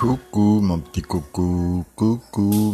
クックーモプティクックークッティ